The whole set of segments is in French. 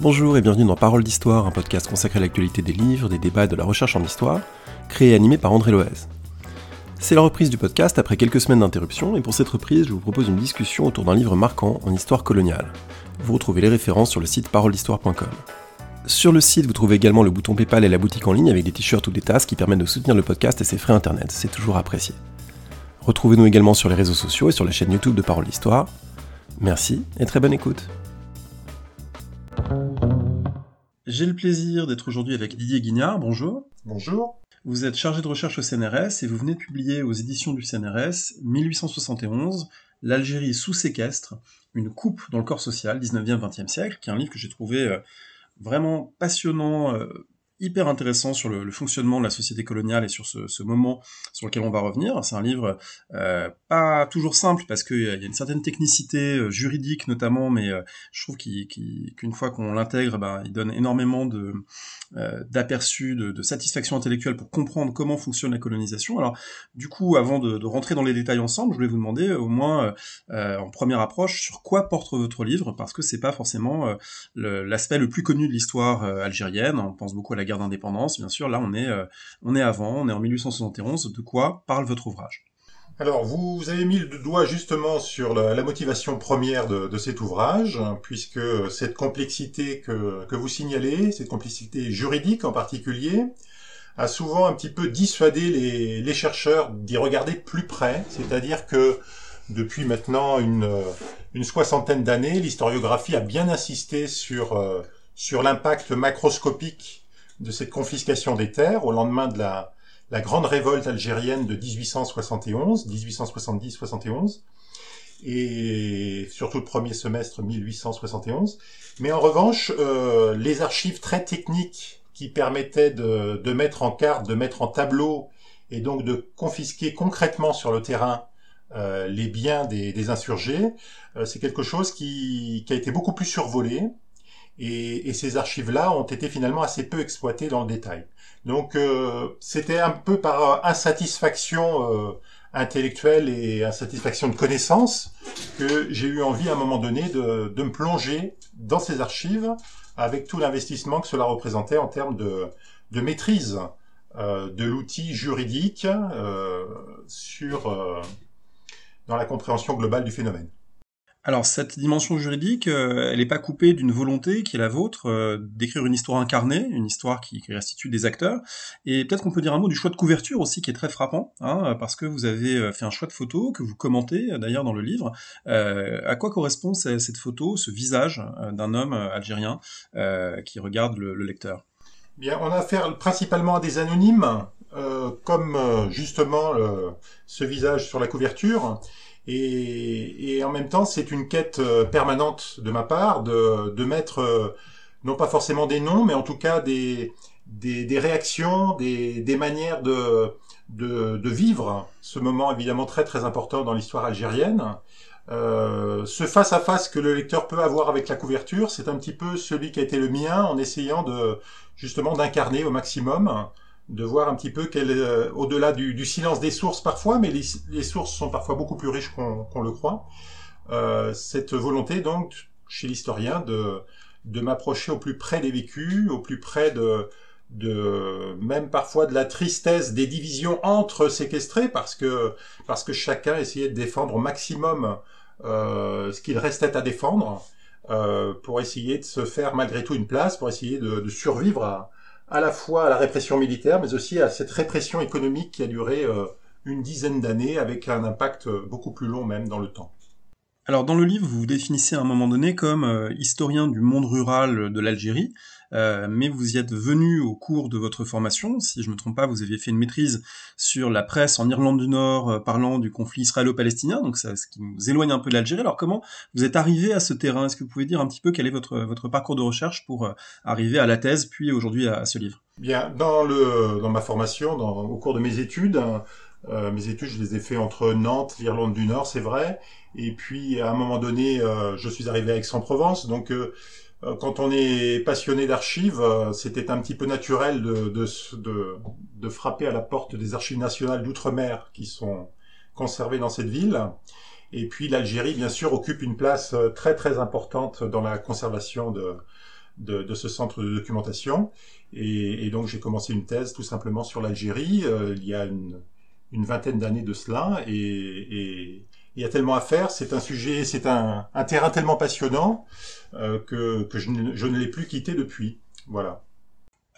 Bonjour et bienvenue dans Parole d'Histoire, un podcast consacré à l'actualité des livres, des débats et de la recherche en histoire, créé et animé par André Loez. C'est la reprise du podcast après quelques semaines d'interruption, et pour cette reprise, je vous propose une discussion autour d'un livre marquant en histoire coloniale. Vous retrouvez les références sur le site paroledhistoire.com. Sur le site, vous trouvez également le bouton PayPal et la boutique en ligne avec des t-shirts ou des tasses qui permettent de soutenir le podcast et ses frais internet, c'est toujours apprécié. Retrouvez-nous également sur les réseaux sociaux et sur la chaîne YouTube de Parole d'Histoire. Merci et très bonne écoute. J'ai le plaisir d'être aujourd'hui avec Didier Guignard. Bonjour. Bonjour. Vous êtes chargé de recherche au CNRS et vous venez de publier aux éditions du CNRS 1871, L'Algérie sous séquestre, une coupe dans le corps social, 19e-20e siècle, qui est un livre que j'ai trouvé euh, vraiment passionnant, euh, hyper intéressant sur le, fonctionnement de la société coloniale et sur ce, moment sur lequel on va revenir. C'est un livre euh, pas toujours simple parce qu'il y a une certaine technicité juridique notamment, mais je trouve qu'une fois qu'on l'intègre, ben, il donne énormément de, euh, d'aperçu, de, satisfaction intellectuelle pour comprendre comment fonctionne la colonisation. Alors, du coup, avant de, rentrer dans les détails ensemble, je voulais vous demander au moins euh, en première approche sur quoi porte votre livre, parce que c'est pas forcément euh, l'aspect le, plus connu de l'histoire algérienne. On pense beaucoup à la guerre d'indépendance, bien sûr. Là, on est on est avant, on est en 1871. De quoi parle votre ouvrage? Alors, vous avez mis le doigt justement sur la, motivation première de, cet ouvrage, puisque cette complexité que, vous signalez, cette complexité juridique en particulier, a souvent un petit peu dissuadé les, chercheurs d'y regarder plus près, c'est-à-dire que depuis maintenant une, soixantaine d'années, l'historiographie a bien insisté sur, euh, sur l'impact macroscopique de cette confiscation des terres au lendemain de la, la grande révolte algérienne de 1871, 1870-71, et surtout le premier semestre 1871. Mais en revanche, euh, les archives très techniques qui permettaient de, mettre en carte, de mettre en tableau, et donc de confisquer concrètement sur le terrain euh, les biens des, insurgés, euh, c'est quelque chose qui, a été beaucoup plus survolé. Et, et ces archives-là ont été finalement assez peu exploitées dans le détail. Donc euh, c'était un peu par insatisfaction euh, intellectuelle et insatisfaction de connaissance que j'ai eu envie à un moment donné de, de me plonger dans ces archives avec tout l'investissement que cela représentait en termes de, de maîtrise euh, de l'outil juridique euh, sur euh, dans la compréhension globale du phénomène. Alors cette dimension juridique, euh, elle n'est pas coupée d'une volonté qui est la vôtre euh, d'écrire une histoire incarnée, une histoire qui, restitue des acteurs. Et peut-être qu'on peut dire un mot du choix de couverture aussi qui est très frappant, hein, parce que vous avez euh, fait un choix de photo que vous commentez d'ailleurs dans le livre. à quoi correspond cette photo, ce visage d'un homme algérien qui regarde le, lecteur? Bien, on a affaire principalement à des anonymes, comme justement ce visage sur la couverture. Et, en même temps, c'est une quête euh, permanente de ma part de, de mettre, euh, non pas forcément des noms, mais en tout cas des, des, réactions, des, des manières de, de, de, vivre ce moment évidemment très très important dans l'histoire algérienne. Euh, ce face à face que le lecteur peut avoir avec la couverture, c'est un petit peu celui qui a été le mien en essayant de justement d'incarner au maximum de voir un petit peu quel, euh, au-delà du, silence des sources parfois, mais les, sources sont parfois beaucoup plus riches qu'on le croit, euh, cette volonté donc chez l'historien de, de m'approcher au plus près des vécus, au plus près de, de même parfois de la tristesse des divisions entre séquestrés, parce que, parce que chacun essayait de défendre au maximum euh, ce qu'il restait à défendre, euh, pour essayer de se faire malgré tout une place, pour essayer de, de survivre à, à la fois à la répression militaire, mais aussi à cette répression économique qui a duré euh, une dizaine d'années, avec un impact euh, beaucoup plus long même dans le temps. Alors dans le livre, vous vous définissez à un moment donné comme euh, historien du monde rural de l'Algérie, euh, mais vous y êtes venu au cours de votre formation. Si je me trompe pas, vous aviez fait une maîtrise sur la presse en Irlande du Nord euh, parlant du conflit israélo-palestinien, donc ça, ce qui nous éloigne un peu de l'Algérie. Alors comment vous êtes arrivé à ce terrain? Est-ce que vous pouvez dire un petit peu quel est votre, votre parcours de recherche pour euh, arriver à la thèse, puis aujourd'hui à, ce livre? Bien, dans, le, dans ma formation, dans, au cours de mes études, mes études, je les ai fait entre Nantes, l'Irlande du Nord, c'est vrai. Et puis, à un moment donné, je suis arrivé à Aix-en-Provence. Donc, euh, quand on est passionné d'archives, euh, c'était un petit peu naturel de, de, de, de, frapper à la porte des archives nationales d'outre-mer qui sont conservées dans cette ville. Et puis l'Algérie, bien sûr, occupe une place euh, très très importante dans la conservation de, de, ce centre de documentation. Et, donc j'ai commencé une thèse tout simplement sur l'Algérie il y a une, vingtaine d'années de cela. Et, il y a tellement à faire, c'est un sujet, c'est un, terrain tellement passionnant que, je ne l'ai plus quitté depuis. Voilà.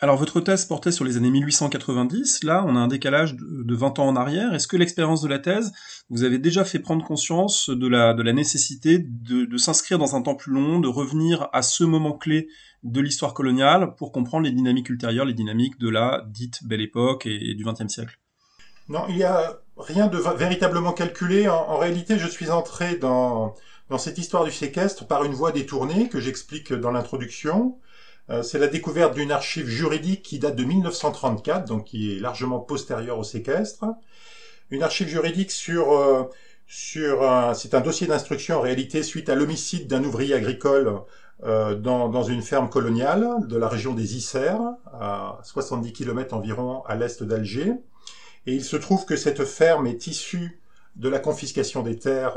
Alors votre thèse portait sur les années 1890, là on a un décalage de 20 ans en arrière. Est-ce que l'expérience de la thèse vous avez déjà fait prendre conscience de la, de la nécessité de, s'inscrire dans un temps plus long, de revenir à ce moment clé de l'histoire coloniale pour comprendre les dynamiques ultérieures, les dynamiques de la dite belle époque et, du XXe siècle? Non, il n'y a rien de véritablement calculé. En, réalité, je suis entré dans, cette histoire du séquestre par une voie détournée que j'explique dans l'introduction. Euh, c'est la découverte d'une archive juridique qui date de 1934, donc qui est largement postérieure au séquestre. Une archive juridique sur euh, sur c'est un dossier d'instruction en réalité suite à l'homicide d'un ouvrier agricole euh, dans, dans, une ferme coloniale de la région des Isères, à 70 km environ à l'est d'Alger. Et il se trouve que cette ferme est issue de la confiscation des terres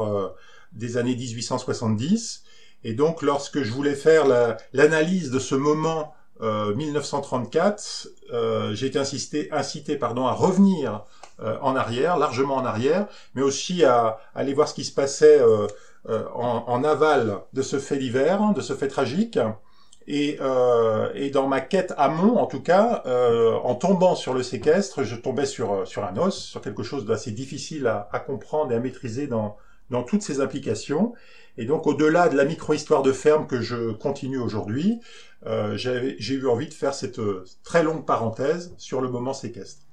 des années 1870 et donc, lorsque je voulais faire l'analyse de ce moment 1934, euh, euh, j'ai été incité, incité pardon, à revenir euh, en arrière, largement en arrière, mais aussi à, aller voir ce qui se passait en, en, aval de ce fait d'hiver, de ce fait tragique. Et, et, dans ma quête amont, en tout cas, en tombant sur le séquestre, je tombais sur, sur un os, sur quelque chose d'assez difficile à, à, comprendre et à maîtriser dans, dans toutes ses implications. Et donc, au-delà de la micro-histoire de ferme que je continue aujourd'hui, euh, j'ai eu envie de faire cette euh, très longue parenthèse sur le moment séquestre.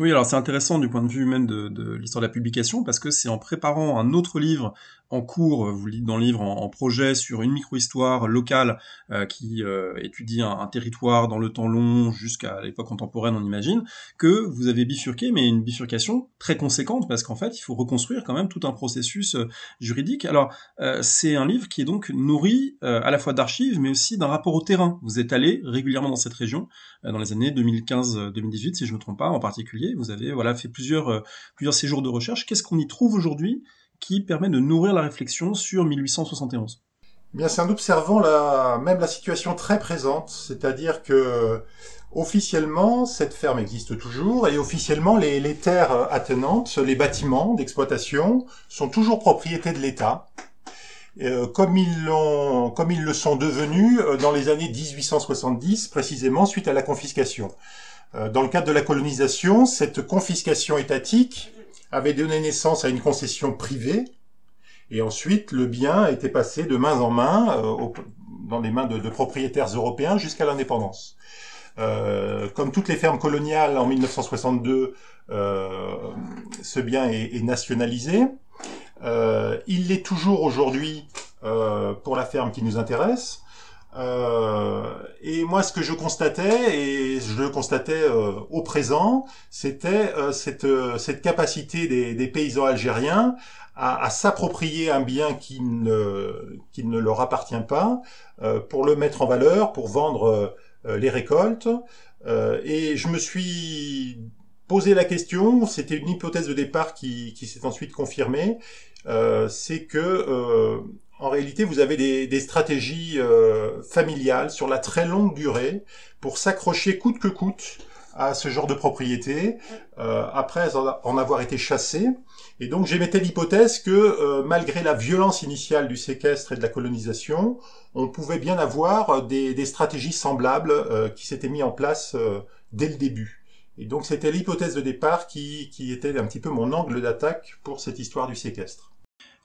Oui, alors c'est intéressant du point de vue même de, de l'histoire de la publication, parce que c'est en préparant un autre livre en cours, vous lisez dans le livre, en, projet sur une micro-histoire locale euh, qui euh, étudie un, territoire dans le temps long jusqu'à l'époque contemporaine, on imagine, que vous avez bifurqué, mais une bifurcation très conséquente, parce qu'en fait, il faut reconstruire quand même tout un processus euh, juridique. Alors, c'est un livre qui est donc nourri à la fois d'archives, mais aussi d'un rapport au terrain. Vous êtes allé régulièrement dans cette région, dans les années 2015-2018, si je ne me trompe pas en particulier. Vous avez voilà fait plusieurs, plusieurs séjours de recherche. Qu'est-ce qu'on y trouve aujourd'hui qui permet de nourrir la réflexion sur 1871 eh Bien, c'est en observant la, même la situation très présente, c'est-à-dire que officiellement, cette ferme existe toujours et officiellement, les, terres attenantes, les bâtiments d'exploitation sont toujours propriété de l'État. Euh, comme ils comme ils le sont devenus euh, dans les années 1870, précisément suite à la confiscation. Euh, dans le cadre de la colonisation, cette confiscation étatique avait donné naissance à une concession privée, et ensuite le bien été passé de main en main euh, dans les mains de, propriétaires européens jusqu'à l'indépendance. Euh, comme toutes les fermes coloniales en 1962, euh, ce bien est, nationalisé. il l'est toujours aujourd'hui pour la ferme qui nous intéresse. Euh, et moi, ce que je constatais, et je le constatais euh, au présent, c'était euh, cette, capacité des, paysans algériens à, s'approprier un bien qui ne, leur appartient pas, pour le mettre en valeur, pour vendre les récoltes. et je me suis posé la question, c'était une hypothèse de départ qui s'est ensuite confirmée, c'est que en réalité, vous avez des, stratégies euh, familiales sur la très longue durée pour s'accrocher coûte que coûte à ce genre de propriété euh, après en avoir été chassé. Et donc j'émettais l'hypothèse que euh, malgré la violence initiale du séquestre et de la colonisation, on pouvait bien avoir des, stratégies semblables qui s'étaient mises en place dès le début. Et donc c'était l'hypothèse de départ qui était un petit peu mon angle d'attaque pour cette histoire du séquestre.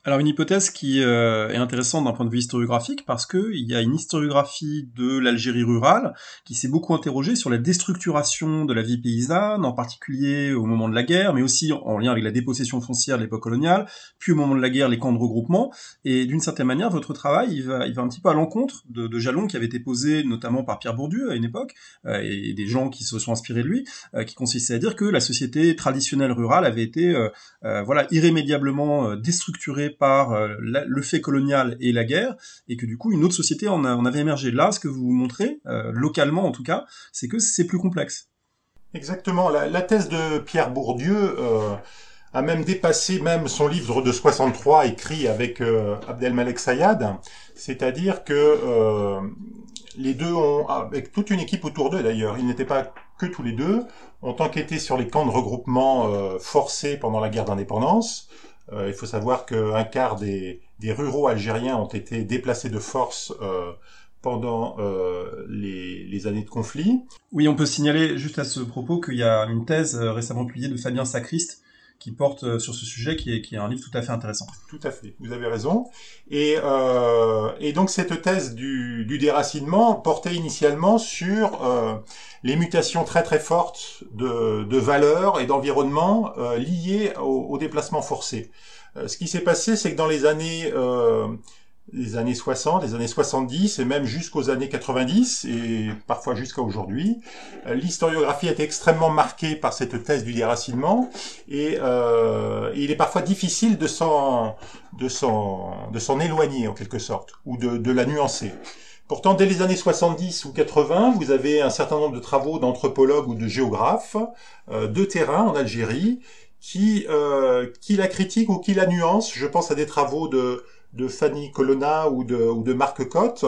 Alors une hypothèse qui euh, est intéressante d'un point de vue historiographique parce que il y a une historiographie de l'Algérie rurale qui s'est beaucoup interrogée sur la déstructuration de la vie paysanne, en particulier au moment de la guerre, mais aussi en lien avec la dépossession foncière de l'époque coloniale, puis au moment de la guerre les camps de regroupement. Et d'une certaine manière, votre travail il va, il va un petit peu à l'encontre de, de jalons qui avaient été posés notamment par Pierre Bourdieu à une époque euh, et des gens qui se sont inspirés de lui, euh, qui consistait à dire que la société traditionnelle rurale avait été voilà irrémédiablement déstructurée par euh, le fait colonial et la guerre, et que du coup une autre société en, avait émergé. Là, ce que vous montrez, euh, localement en tout cas, c'est que c'est plus complexe. Exactement. La, thèse de Pierre Bourdieu, euh, a même dépassé même son livre de 63 écrit avec Abdelmalek Sayad, c'est-à-dire que les deux ont, avec toute une équipe autour d'eux d'ailleurs, ils n'étaient pas que tous les deux, ont enquêté sur les camps de regroupement forcés pendant la guerre d'indépendance. Euh, il faut savoir qu'un quart des, des, ruraux algériens ont été déplacés de force euh, pendant euh, les, les, années de conflit. Oui, on peut signaler juste à ce propos qu'il y a une thèse récemment publiée de Fabien Sacriste qui porte euh, sur ce sujet, qui est, qui est un livre tout à fait intéressant. Tout à fait, vous avez raison. Et, euh, et donc cette thèse du, du, déracinement portait initialement sur euh, les mutations très très fortes de, de valeurs et d'environnement euh, liées au, au, déplacement forcé. Euh, ce qui s'est passé, c'est que dans les années euh, les années 60, les années 70 et même jusqu'aux années 90 et parfois jusqu'à aujourd'hui. Euh, l'historiographie été extrêmement marquée par cette thèse du déracinement et, euh, il est parfois difficile de s'en de s'en de s'en éloigner en quelque sorte ou de, de la nuancer. Pourtant, dès les années 70 ou 80, vous avez un certain nombre de travaux d'anthropologues ou de géographes euh, de terrain en Algérie qui euh, qui la critiquent ou qui la nuancent. Je pense à des travaux de de Fanny Colonna ou de, ou de Marc Cotte,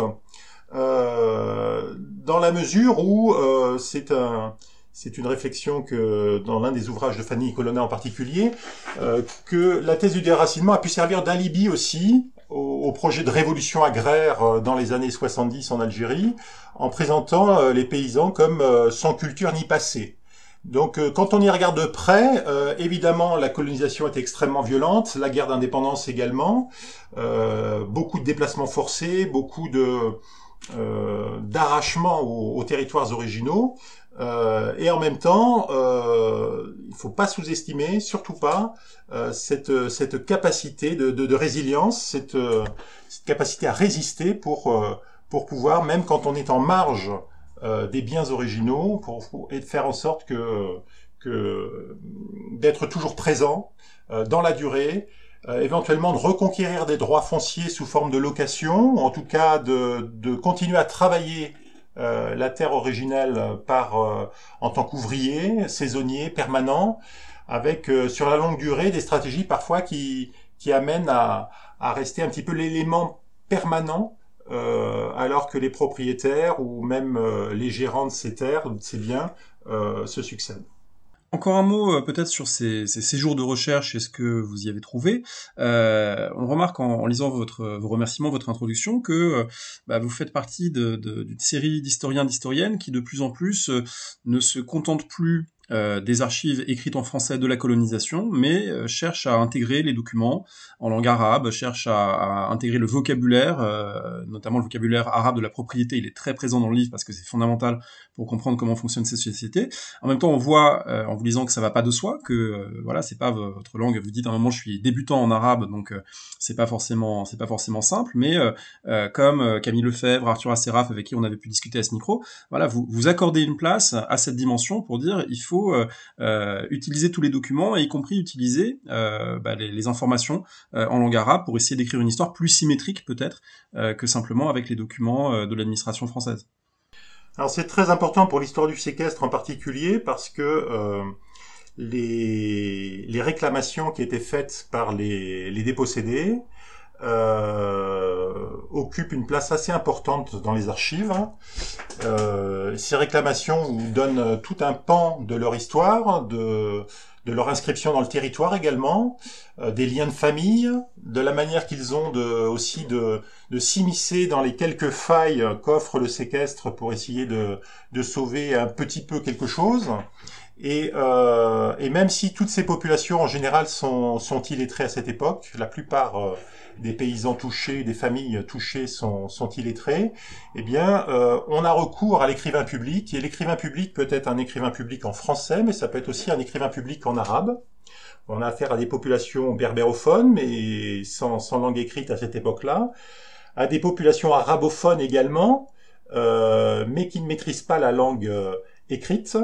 euh, dans la mesure où euh, c'est un, c'est une réflexion que dans l'un des ouvrages de Fanny Colonna en particulier, euh, que la thèse du déracinement a pu servir d'alibi aussi au, au, projet de révolution agraire euh, dans les années 70 en Algérie, en présentant euh, les paysans comme sans culture ni passé. Donc euh, quand on y regarde de près, euh, évidemment la colonisation est extrêmement violente, la guerre d'indépendance également, euh, beaucoup de déplacements forcés, beaucoup de aux, territoires originaux, et en même temps, il faut pas sous-estimer, surtout pas, cette, cette capacité de résilience, cette, cette, capacité à résister pour, pour pouvoir, même quand on est en marge euh, des biens originaux pour, et de faire en sorte que, que d'être toujours présent euh, dans la durée, euh, éventuellement de reconquérir des droits fonciers sous forme de location, ou en tout cas de, de continuer à travailler euh, la terre originelle par en tant qu'ouvrier, saisonnier, permanent, avec sur la longue durée des stratégies parfois qui, qui amènent à, à rester un petit peu l'élément permanent euh, alors que les propriétaires ou même euh, les gérants de ces terres, de ces biens, euh, se succèdent. Encore un mot peut-être sur ces, séjours de recherche et ce que vous y avez trouvé? On remarque en, lisant vos remerciements, votre introduction, que bah, vous faites partie d'une série d'historiens, d'historiennes qui de plus en plus ne se contentent plus euh, des archives écrites en français de la colonisation, mais euh, cherche à intégrer les documents en langue arabe, cherche à, à intégrer le vocabulaire, euh, notamment le vocabulaire arabe de la propriété. Il est très présent dans le livre parce que c'est fondamental pour comprendre comment fonctionnent ces sociétés. En même temps, on voit euh, en vous lisant que ça va pas de soi, que euh, voilà, c'est pas votre langue. Vous dites à un moment, je suis débutant en arabe, donc c'est pas forcément, c'est pas forcément simple. Mais comme Camille Lefebvre, Arthur Asseraf, avec qui on avait pu discuter à ce micro, voilà, vous vous accordez une place à cette dimension pour dire il faut euh, euh, utiliser tous les documents, y compris utiliser euh, bah, les, informations en langue arabe pour essayer d'écrire une histoire plus symétrique peut-être que simplement avec les documents de l'administration française. Alors c'est très important pour l'histoire du séquestre en particulier parce que euh, les, les, réclamations qui étaient faites par les, les dépossédés euh, occupent une place assez importante dans les archives. Euh, ces réclamations donnent tout un pan de leur histoire, de, de leur inscription dans le territoire également, euh, des liens de famille, de la manière qu'ils ont de, aussi de, de s'immiscer dans les quelques failles qu'offre le séquestre pour essayer de, de sauver un petit peu quelque chose. Et, euh, et, même si toutes ces populations en général sont, sont illettrées à cette époque, la plupart euh, des paysans touchés, des familles touchées sont, sont illettrés, eh bien, euh, on a recours à l'écrivain public. Et l'écrivain public peut être un écrivain public en français, mais ça peut être aussi un écrivain public en arabe. On a affaire à des populations berbérophones, mais sans, sans langue écrite à cette époque-là, à des populations arabophones également, euh, mais qui ne maîtrisent pas la langue euh, écrite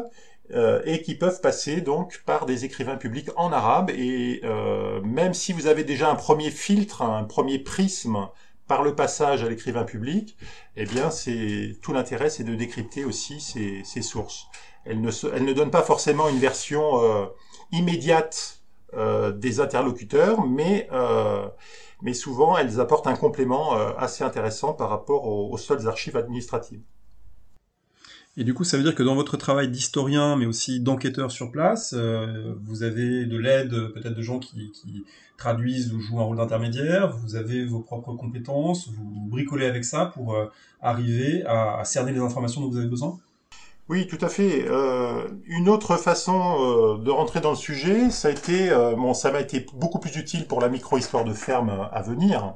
euh, et qui peuvent passer donc par des écrivains publics en arabe. Et euh, même si vous avez déjà un premier filtre, un premier prisme par le passage à l'écrivain public, eh bien, c'est tout l'intérêt, c'est de décrypter aussi ces, ces sources. Elles ne, elles ne donnent pas forcément une version euh, immédiate des interlocuteurs, mais souvent elles apportent un complément assez intéressant par rapport aux seules archives administratives. Et du coup, ça veut dire que dans votre travail d'historien, mais aussi d'enquêteur sur place, euh, vous avez de l'aide peut-être de gens qui, traduisent ou jouent un rôle d'intermédiaire, vous avez vos propres compétences, vous bricolez avec ça pour euh, arriver à, cerner les informations dont vous avez besoin? Oui, tout à fait. Euh, une autre façon de rentrer dans le sujet, ça a été, bon, ça m'a été beaucoup plus utile pour la micro-histoire de ferme à venir,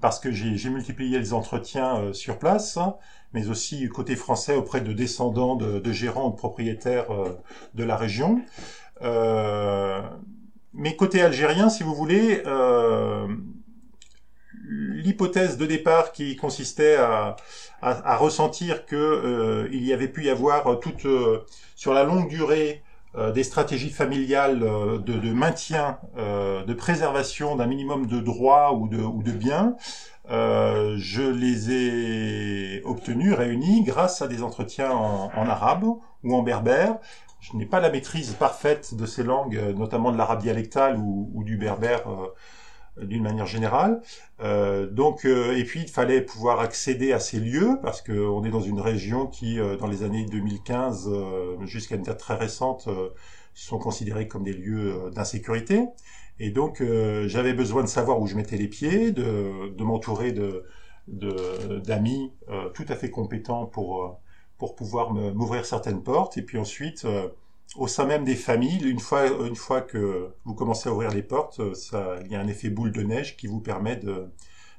parce que j'ai multiplié les entretiens sur place mais aussi côté français auprès de descendants de, gérants de propriétaires euh, de la région. Euh, mais côté algérien, si vous voulez, euh, l'hypothèse de départ qui consistait à, ressentir que il y avait pu y avoir toute sur la longue durée des stratégies familiales de, maintien, de préservation d'un minimum de droits ou de biens, euh, je les ai obtenus, réunis, grâce à des entretiens en, arabe ou en berbère. Je n'ai pas la maîtrise parfaite de ces langues, notamment de l'arabe dialectal ou, du berbère euh, d'une manière générale. Euh, donc, et puis il fallait pouvoir accéder à ces lieux parce qu'on est dans une région qui, dans les années 2015 jusqu'à une date très récente, sont considérés comme des lieux d'insécurité. Et donc, euh, j'avais besoin de savoir où je mettais les pieds, de, m'entourer de d'amis euh, tout à fait compétents pour euh, pour pouvoir m'ouvrir certaines portes. Et puis ensuite, au sein même des familles, une fois une fois que vous commencez à ouvrir les portes, ça, il y a un effet boule de neige qui vous permet de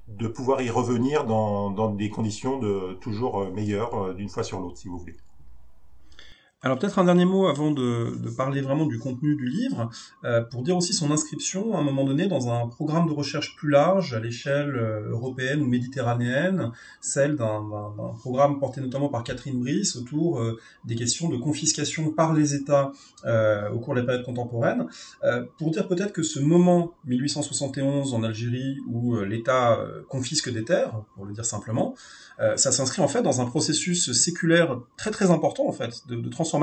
de pouvoir y revenir dans, dans des conditions de toujours meilleures d'une fois sur l'autre, si vous voulez. Alors peut-être un dernier mot avant de, parler vraiment du contenu du livre, euh, pour dire aussi son inscription à un moment donné dans un programme de recherche plus large à l'échelle euh, européenne ou méditerranéenne, celle d'un programme porté notamment par Catherine Brice autour euh, des questions de confiscation par les États au cours de la période contemporaine, pour dire peut-être que ce moment 1871 en Algérie où l'État confisque des terres, pour le dire simplement, ça s'inscrit en fait dans un processus séculaire très très important en fait de, de transformation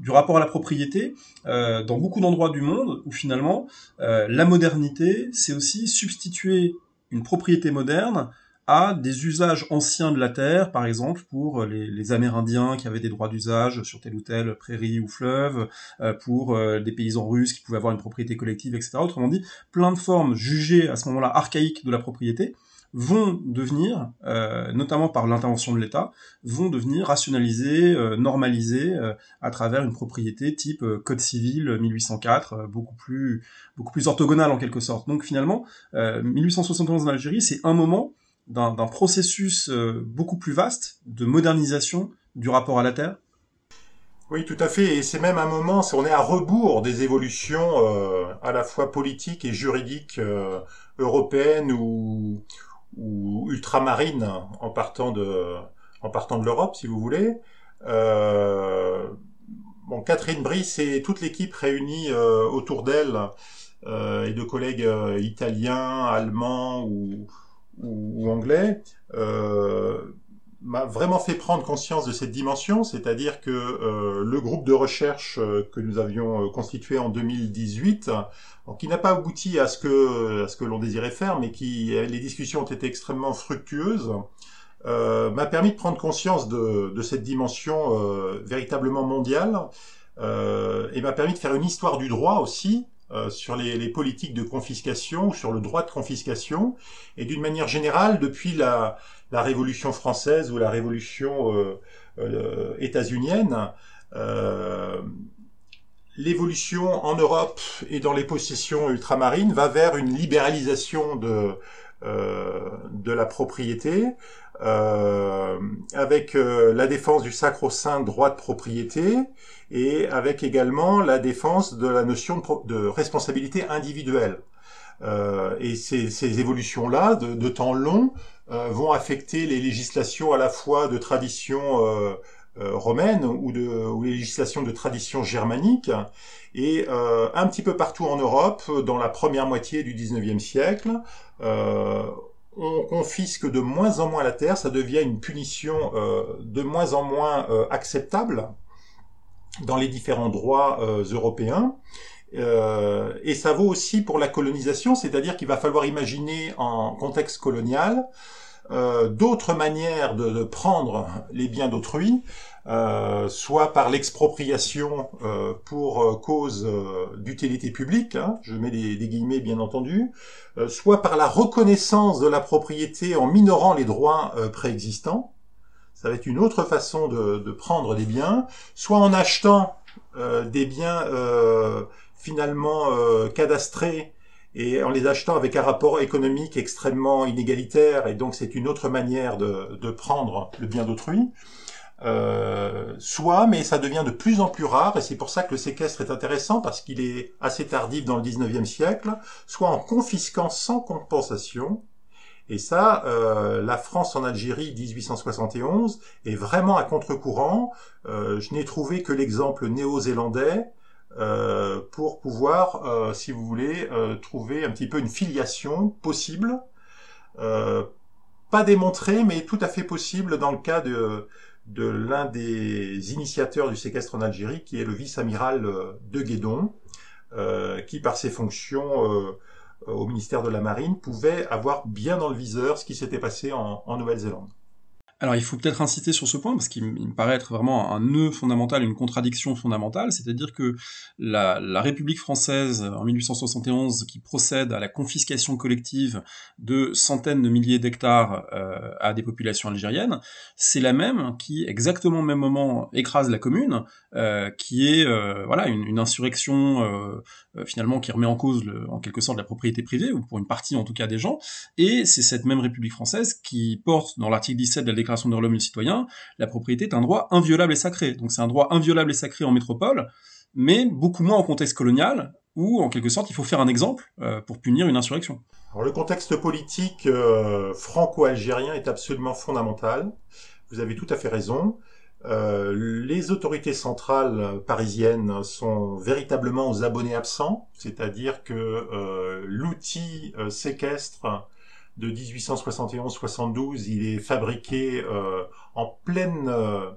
du rapport à la propriété euh, dans beaucoup d'endroits du monde où finalement euh, la modernité, c'est aussi substituer une propriété moderne à des usages anciens de la terre, par exemple pour les, Amérindiens qui avaient des droits d'usage sur telle ou telle prairie ou fleuve, euh, pour des paysans russes qui pouvaient avoir une propriété collective, etc. Autrement dit, plein de formes jugées à ce moment-là archaïques de la propriété, vont devenir, euh, notamment par l'intervention de l'État, vont devenir rationalisés, euh, normalisés euh, à travers une propriété type Code civil 1804, beaucoup plus beaucoup plus orthogonale en quelque sorte. Donc finalement, 1871 en Algérie, c'est un moment d'un processus beaucoup plus vaste de modernisation du rapport à la terre. Oui, tout à fait. Et c'est même un moment, on est à rebours des évolutions à la fois politiques et juridiques européennes ou, ou ultramarine en partant de, en partant de l'Europe, si vous voulez. Euh, Catherine Brice et toute l'équipe réunie euh, autour d'elle euh, et de collègues euh, italiens, allemands ou anglais m'a vraiment fait prendre conscience de cette dimension, c'est-à-dire que euh, le groupe de recherche euh, que nous avions euh, constitué en 2018, qui n'a pas abouti à ce que à ce que l'on désirait faire, mais qui les discussions ont été extrêmement fructueuses, m'a permis de prendre conscience de, de cette dimension véritablement mondiale et m'a permis de faire une histoire du droit aussi sur les, les, politiques de confiscation, sur le droit de confiscation, et d'une manière générale, depuis la, la Révolution française ou la Révolution euh, euh, états-unienne, euh, l'évolution en Europe et dans les possessions ultramarines va vers une libéralisation de, de la propriété, avec la défense du sacro-saint droit de propriété et avec également la défense de la notion de, responsabilité individuelle. et ces, évolutions-là, de, temps long, vont affecter les législations à la fois de tradition euh, euh, romaine ou de ou les législations de tradition germanique. Et euh, un petit peu partout en Europe dans la première moitié du 19e siècle euh, on confisque de moins en moins la terre ça devient une punition de moins en moins acceptable dans les différents droits européens et ça vaut aussi pour la colonisation, c'est-à-dire qu'il va falloir imaginer en contexte colonial d'autres manières de, de, prendre les biens d'autrui, euh, soit par l'expropriation euh, pour euh, cause d'utilité publique, hein, je mets des, des, guillemets bien entendu, soit par la reconnaissance de la propriété en minorant les droits préexistants, ça va être une autre façon de, de, prendre des biens, soit en achetant des biens finalement cadastrés et en les achetant avec un rapport économique extrêmement inégalitaire, et donc c'est une autre manière de, de prendre le bien d'autrui. Euh, soit, mais ça devient de plus en plus rare, et c'est pour ça que le séquestre est intéressant, parce qu'il est assez tardif dans le 19e siècle, soit en confisquant sans compensation, et ça, euh, la France en Algérie 1871 est vraiment à contre-courant. Euh, je n'ai trouvé que l'exemple néo-zélandais euh, pour pouvoir, euh, si vous voulez, euh, trouver un petit peu une filiation possible, pas démontrée, mais tout à fait possible dans le cas de, l'un des initiateurs du séquestre en Algérie, qui est le vice-amiral de Guédon, qui par ses fonctions au ministère de la Marine pouvait avoir bien dans le viseur ce qui s'était passé en Nouvelle-Zélande. Alors il faut peut-être inciter sur ce point, parce qu'il me paraît être vraiment un nœud fondamental, une contradiction fondamentale, c'est-à-dire que la, République française en 1871, qui procède à la confiscation collective de centaines de milliers d'hectares euh, à des populations algériennes, c'est la même qui, exactement au même moment, écrase la commune, euh, qui est euh, voilà une, une insurrection finalement qui remet en cause en quelque sorte la propriété privée, ou pour une partie en tout cas des gens, et c'est cette même République française qui porte dans l'article 17 de la Déclaration de l'homme et du citoyen, la propriété est un droit inviolable et sacré. Donc c'est un droit inviolable et sacré en métropole, mais beaucoup moins en contexte colonial, où en quelque sorte il faut faire un exemple euh, pour punir une insurrection. Alors, le contexte politique euh, franco-algérien est absolument fondamental. Vous avez tout à fait raison. Euh, les autorités centrales parisiennes sont véritablement aux abonnés absents, c'est-à-dire que l'outil séquestre de 1871-72, il est fabriqué euh, en pleine, euh,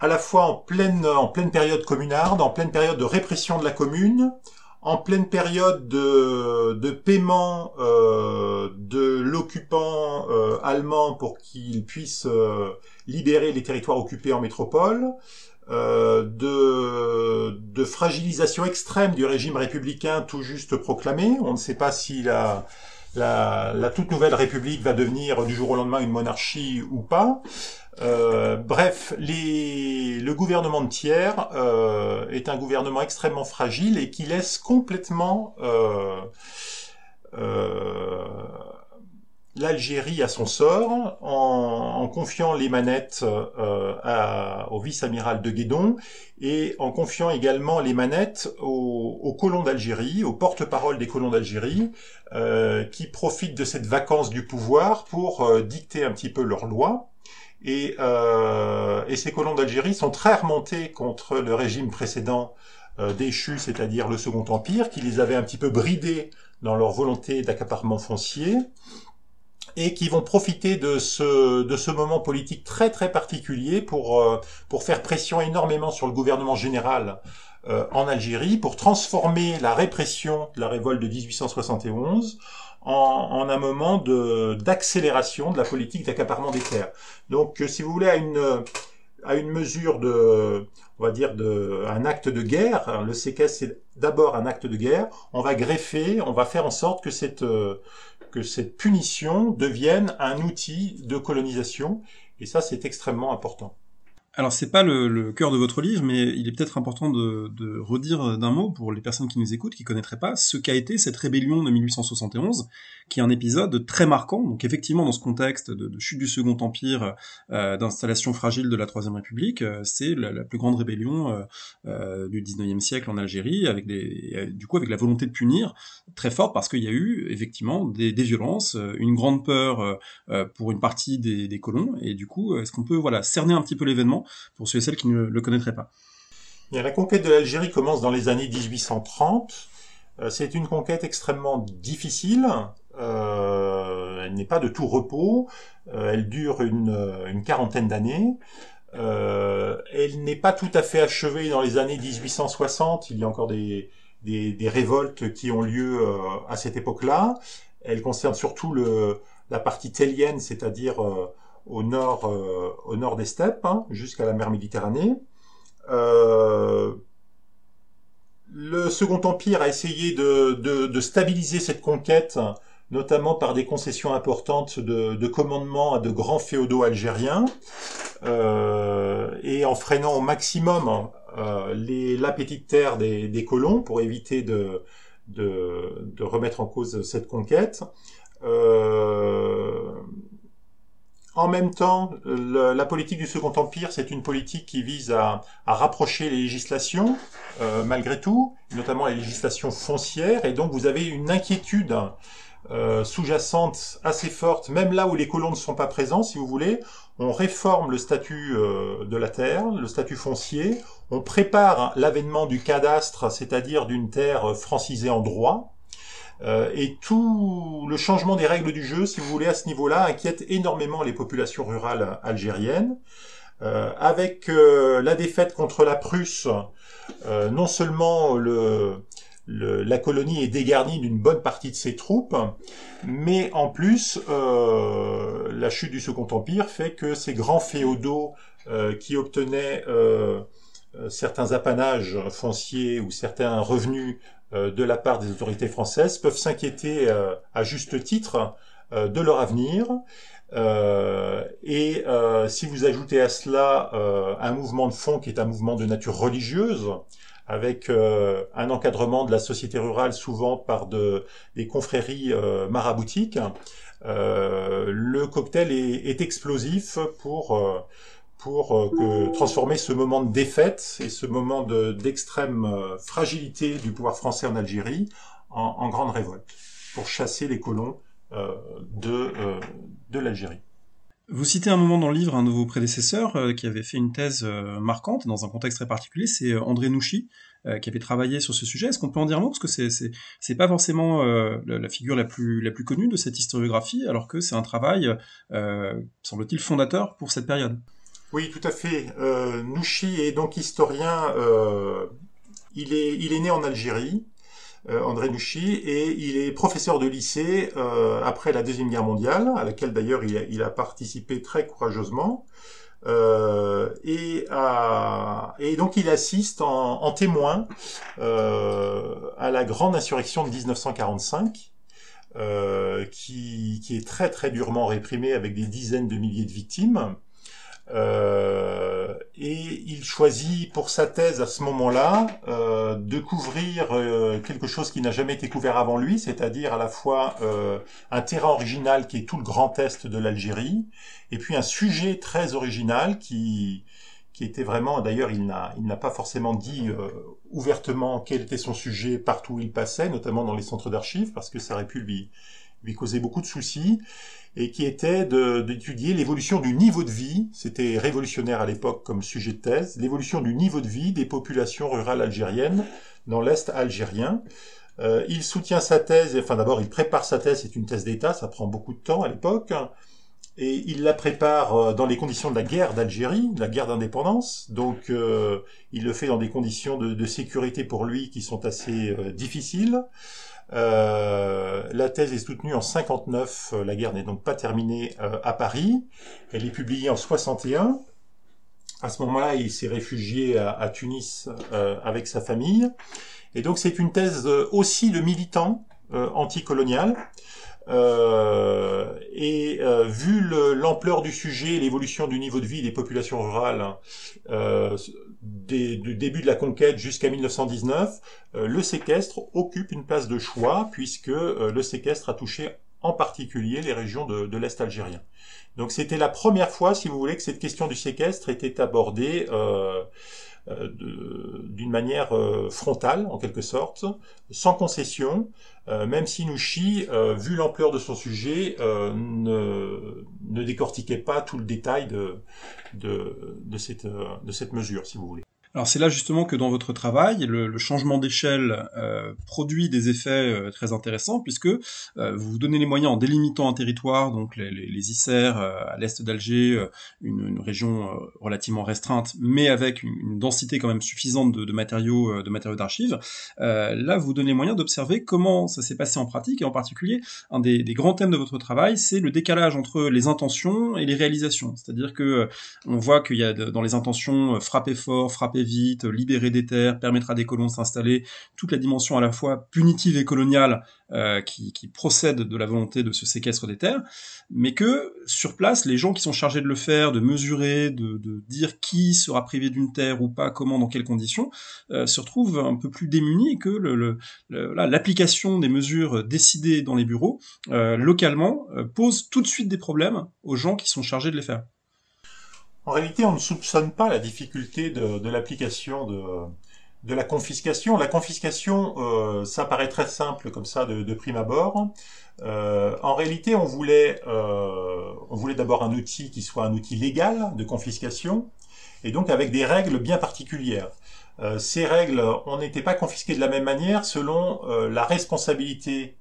à la fois en pleine, en pleine période communarde, en pleine période de répression de la commune, en pleine période de, de paiement euh, de l'occupant allemand pour qu'il puisse libérer les territoires occupés en métropole, de, de, fragilisation extrême du régime républicain tout juste proclamé. On ne sait pas s'il a la, toute nouvelle République va devenir du jour au lendemain une monarchie ou pas. Euh, bref, le gouvernement de Thiers euh, est un gouvernement extrêmement fragile et qui laisse complètement euh, l'Algérie à son sort en, confiant les manettes euh, au vice-amiral de Guédon et en confiant également les manettes aux, colons d'Algérie, aux porte-parole des colons d'Algérie, euh, qui profitent de cette vacance du pouvoir pour euh, dicter un petit peu leurs lois. Et, et ces colons d'Algérie sont très remontés contre le régime précédent déchu, c'est-à-dire le Second Empire, qui les avait un petit peu bridés dans leur volonté d'accaparement foncier et qui vont profiter de ce, de ce moment politique très très particulier pour, euh, pour faire pression énormément sur le gouvernement général euh, en Algérie, pour transformer la répression de la révolte de 1871 en, un moment d'accélération de, la politique d'accaparement des terres. Donc euh, si vous voulez, à une, à une mesure de, on va dire, de, un acte de guerre, hein, le séquestre c'est d'abord un acte de guerre, on va greffer, on va faire en sorte que cette que cette punition devienne un outil de colonisation. Et ça, c'est extrêmement important. Alors c'est pas le, cœur de votre livre, mais il est peut-être important de, redire d'un mot pour les personnes qui nous écoutent, qui connaîtraient pas, ce qu'a été cette rébellion de 1871, qui est un épisode très marquant. Donc effectivement, dans ce contexte de, chute du Second Empire, euh, d'installation fragile de la Troisième République, euh, c'est la, plus grande rébellion euh, euh du 19e siècle en Algérie, avec des, euh, du coup avec la volonté de punir très forte, parce qu'il y a eu effectivement des, des violences, une grande peur pour une partie des, des colons, et du coup, est-ce qu'on peut voilà cerner un petit peu l'événement pour ceux et celles qui ne le connaîtraient pas La conquête de l'Algérie commence dans les années 1830. C'est une conquête extrêmement difficile, euh, elle n'est pas de tout repos. Euh, elle dure une, quarantaine d'années. elle n'est pas tout à fait achevée dans les années 1860. Il y a encore des, révoltes qui ont lieu à cette époque-là. Elle concerne surtout la partie thélienne, c'est-à-dire au nord, au nord des steppes, hein, jusqu'à la mer Méditerranée. Euh, le Second Empire a essayé de, stabiliser cette conquête, notamment par des concessions importantes de, commandement à de grands féodaux algériens, euh, et en freinant au maximum euh, les, la petite terre des, colons pour éviter de, de, remettre en cause cette conquête. Euh, en même temps, la politique du Second Empire, c'est une politique qui vise à, rapprocher les législations, euh, malgré tout, notamment les législations foncières, et donc vous avez une inquiétude euh, sous-jacente assez forte, même là où les colons ne sont pas présents, si vous voulez. On réforme le statut euh, de la terre, le statut foncier, on prépare l'avènement du cadastre, c'est-à-dire d'une terre francisée en droit, euh, et tout le changement des règles du jeu, si vous voulez, à ce niveau-là, inquiète énormément les populations rurales algériennes. Euh, avec euh, la défaite contre la Prusse, non seulement le, la colonie est dégarnie d'une bonne partie de ses troupes, mais en plus, la chute du Second Empire fait que ces grands féodaux qui obtenaient certains apanages fonciers ou certains revenus de la part des autorités françaises peuvent s'inquiéter euh, à juste titre euh, de leur avenir. et si vous ajoutez à cela un mouvement de fond qui est un mouvement de nature religieuse, avec un encadrement de la société rurale souvent par de, des confréries maraboutiques, le cocktail est explosif pour pour euh, transformer ce moment de défaite et ce moment d'extrême euh, fragilité du pouvoir français en Algérie en, grande révolte, pour chasser les colons euh, de, l'Algérie. Vous citez un moment dans le livre un de vos prédécesseurs qui avait fait une thèse marquante dans un contexte très particulier, c'est André Nouchy, qui avait travaillé sur ce sujet. Est-ce qu'on peut en dire un mot? Parce que c'est, c'est, pas forcément la, figure la plus connue de cette historiographie, alors que c'est un travail, semble-t-il, fondateur pour cette période. Oui, tout à fait. Euh, Nouchi est donc historien. Euh, il, est, il est né en Algérie, euh, André Nouchi, et il est professeur de lycée après la Deuxième Guerre mondiale, à laquelle d'ailleurs il, a participé très courageusement. Et, et, donc il assiste en, en témoin à la grande insurrection de 1945. qui, qui est très très durement réprimée avec des dizaines de milliers de victimes. Euh, et il choisit pour sa thèse à ce moment-là euh, de couvrir euh, quelque chose qui n'a jamais été couvert avant lui, c'est-à-dire à la fois un terrain original qui est tout le grand est de l'Algérie, et puis un sujet très original qui qui était vraiment, d'ailleurs, il n'a, il n'a pas forcément dit ouvertement quel était son sujet partout où il passait, notamment dans les centres d'archives, parce que ça aurait pu lui, lui causer beaucoup de soucis et qui était d'étudier l'évolution du niveau de vie, c'était révolutionnaire à l'époque comme sujet de thèse, l'évolution du niveau de vie des populations rurales algériennes dans l'Est algérien. Euh, il soutient sa thèse, enfin d'abord il prépare sa thèse, c'est une thèse d'État, ça prend beaucoup de temps à l'époque, et il la prépare euh, dans les conditions de la guerre d'Algérie, la guerre d'indépendance, donc euh, il le fait dans des conditions de, sécurité pour lui qui sont assez difficiles. Euh, la thèse est soutenue en 59, euh, la guerre n'est donc pas terminée euh, à Paris. Elle est publiée en 61. À ce moment-là, il s'est réfugié à, Tunis avec sa famille. Et donc c'est une thèse aussi de militant anticolonial. Euh, et vu l'ampleur du sujet, l'évolution du niveau de vie des populations rurales du début de la conquête jusqu'à 1919, le séquestre occupe une place de choix puisque le séquestre a touché en particulier les régions de, de l'Est algérien. Donc c'était la première fois, si vous voulez, que cette question du séquestre était abordée euh, d'une manière euh, frontale, en quelque sorte, sans concession, euh, même si Nouchi, vu l'ampleur de son sujet, ne, ne, décortiquait pas tout le détail de, de, de, cette, de cette mesure, si vous voulez. Alors c'est là justement que dans votre travail, le, changement d'échelle euh, produit des effets euh, très intéressants puisque euh, vous vous donnez les moyens en délimitant un territoire, donc les, les, à l'est d'Alger, une, région relativement restreinte, mais avec une, densité quand même suffisante de, matériaux de matériaux d'archives. là, vous donnez les moyens d'observer comment ça s'est passé en pratique et en particulier un des, des grands thèmes de votre travail, c'est le décalage entre les intentions et les réalisations. C'est-à-dire que on voit qu'il y a dans les intentions frapper fort, frapper vite, libérer des terres, permettra des colons de s'installer, toute la dimension à la fois punitive et coloniale euh, qui, procède de la volonté de ce séquestre des terres, mais que sur place, les gens qui sont chargés de le faire, de mesurer, de, dire qui sera privé d'une terre ou pas, comment, dans quelles conditions, euh, se retrouvent un peu plus démunis que l'application des mesures décidées dans les bureaux euh, localement pose tout de suite des problèmes aux gens qui sont chargés de les faire. En réalité, on ne soupçonne pas la difficulté de, l'application de, la confiscation. La confiscation, euh, ça paraît très simple comme ça de, prime abord. Euh, en réalité, on voulait, euh, on voulait d'abord un outil qui soit un outil légal de confiscation, et donc avec des règles bien particulières. ces règles, on n'était pas confisqué de la même manière selon la responsabilité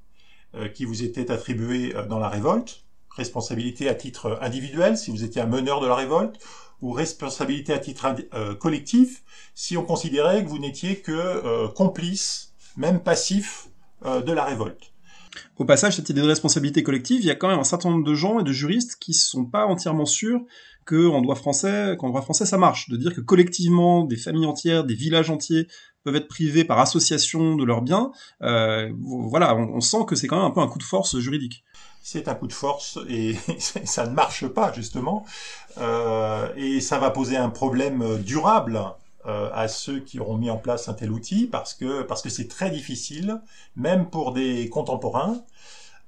qui vous était attribuée dans la révolte responsabilité à titre individuel si vous étiez un meneur de la révolte, ou responsabilité à titre euh, collectif si on considérait que vous n'étiez que euh, complice, même passif, euh, de la révolte. Au passage, cette idée de responsabilité collective, il y a quand même un certain nombre de gens et de juristes qui ne sont pas entièrement sûrs qu'en droit français, droit français ça marche, de dire que collectivement, des familles entières, des villages entiers peuvent être privés par association de leurs biens. voilà, on sent que c'est quand même un peu un coup de force juridique c'est un coup de force et ça ne marche pas justement. Euh, et ça va poser un problème durable euh, à ceux qui auront mis en place un tel outil parce que c'est très difficile, même pour des contemporains